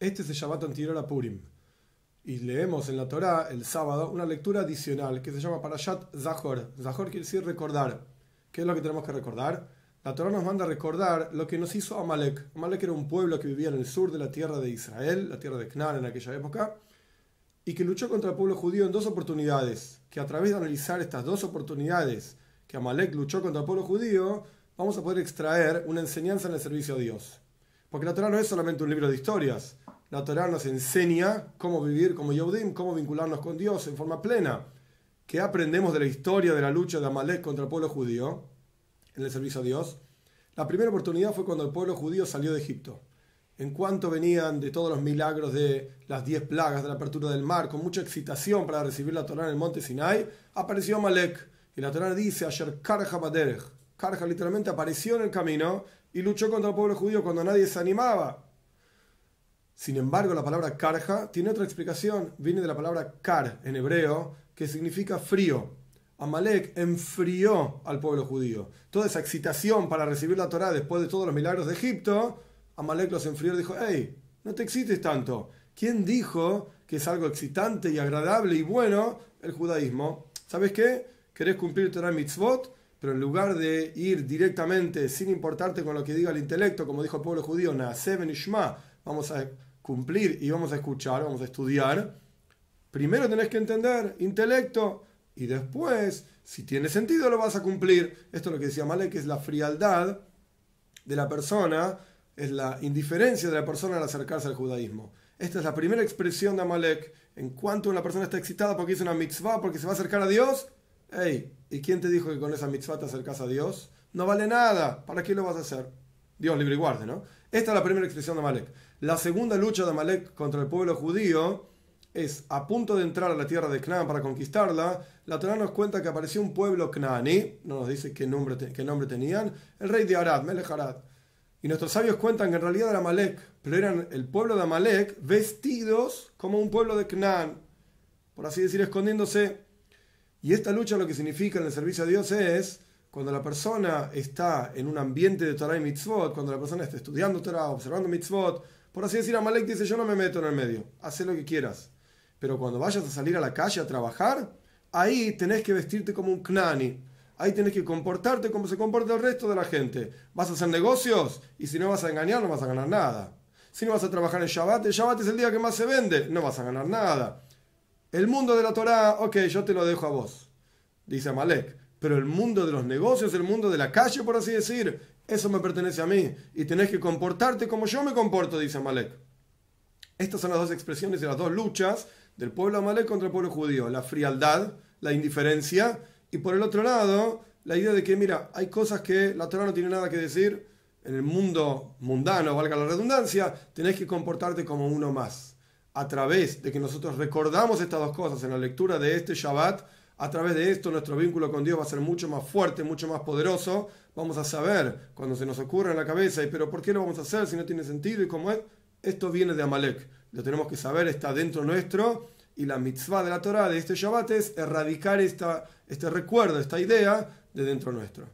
Este es el Shabbat anterior a Purim. Y leemos en la Torah el sábado una lectura adicional que se llama Parashat Zahor. Zahor quiere decir recordar. ¿Qué es lo que tenemos que recordar? La Torah nos manda recordar lo que nos hizo Amalek. Amalek era un pueblo que vivía en el sur de la tierra de Israel, la tierra de Canaán en aquella época, y que luchó contra el pueblo judío en dos oportunidades. Que a través de analizar estas dos oportunidades que Amalek luchó contra el pueblo judío, vamos a poder extraer una enseñanza en el servicio a Dios. Porque la Torah no es solamente un libro de historias. La Torah nos enseña cómo vivir como Yehudim, cómo vincularnos con Dios en forma plena. ¿Qué aprendemos de la historia de la lucha de Amalek contra el pueblo judío en el servicio a Dios? La primera oportunidad fue cuando el pueblo judío salió de Egipto. En cuanto venían de todos los milagros de las diez plagas de la apertura del mar, con mucha excitación para recibir la Torah en el monte Sinai, apareció Amalek y la Torah dice, ayer Karja Baderech. Karja literalmente apareció en el camino y luchó contra el pueblo judío cuando nadie se animaba. Sin embargo, la palabra Karja tiene otra explicación. Viene de la palabra Kar en hebreo, que significa frío. Amalek enfrió al pueblo judío. Toda esa excitación para recibir la Torah después de todos los milagros de Egipto, Amalek los enfrió y dijo, hey, no te excites tanto. ¿Quién dijo que es algo excitante y agradable y bueno el judaísmo? ¿Sabes qué? querés cumplir Torah mitzvot, pero en lugar de ir directamente sin importarte con lo que diga el intelecto, como dijo el pueblo judío, Ishma, vamos a cumplir y vamos a escuchar, vamos a estudiar, primero tenés que entender intelecto y después, si tiene sentido, lo vas a cumplir. Esto es lo que decía Malek, es la frialdad de la persona, es la indiferencia de la persona al acercarse al judaísmo. Esta es la primera expresión de Amalek. En cuanto una persona está excitada porque hizo una mitzvah, porque se va a acercar a Dios, Hey, ¿y quién te dijo que con esa mitzvah te acercas a Dios? No vale nada. ¿Para qué lo vas a hacer? Dios libre y guarde, ¿no? Esta es la primera expresión de Malek. La segunda lucha de Malek contra el pueblo judío es a punto de entrar a la tierra de Canaán para conquistarla. La Torah nos cuenta que apareció un pueblo cananí, no nos dice qué nombre, qué nombre tenían, el rey de Arad, Melech Arad. Y nuestros sabios cuentan que en realidad era Malek, pero eran el pueblo de Amalek vestidos como un pueblo de Canaán, por así decir, escondiéndose y esta lucha lo que significa en el servicio a Dios es cuando la persona está en un ambiente de Torah y mitzvot, cuando la persona está estudiando Torah, observando mitzvot, por así decir, Amalek dice, yo no me meto en el medio, haz lo que quieras. Pero cuando vayas a salir a la calle a trabajar, ahí tenés que vestirte como un knani. Ahí tenés que comportarte como se comporta el resto de la gente. Vas a hacer negocios y si no vas a engañar no vas a ganar nada. Si no vas a trabajar en Shabbat, el Shabbat es el día que más se vende, no vas a ganar nada. El mundo de la Torah, ok, yo te lo dejo a vos, dice Amalek. Pero el mundo de los negocios, el mundo de la calle, por así decir, eso me pertenece a mí. Y tenés que comportarte como yo me comporto, dice Amalek. Estas son las dos expresiones de las dos luchas del pueblo Amalek contra el pueblo judío. La frialdad, la indiferencia. Y por el otro lado, la idea de que, mira, hay cosas que la Torah no tiene nada que decir. En el mundo mundano, valga la redundancia, tenés que comportarte como uno más a través de que nosotros recordamos estas dos cosas en la lectura de este Shabbat, a través de esto nuestro vínculo con Dios va a ser mucho más fuerte, mucho más poderoso. Vamos a saber cuando se nos ocurra en la cabeza, pero ¿por qué lo vamos a hacer si no tiene sentido? Y cómo es, esto viene de Amalek. Lo tenemos que saber, está dentro nuestro. Y la mitzvah de la Torah de este Shabbat es erradicar esta, este recuerdo, esta idea de dentro nuestro.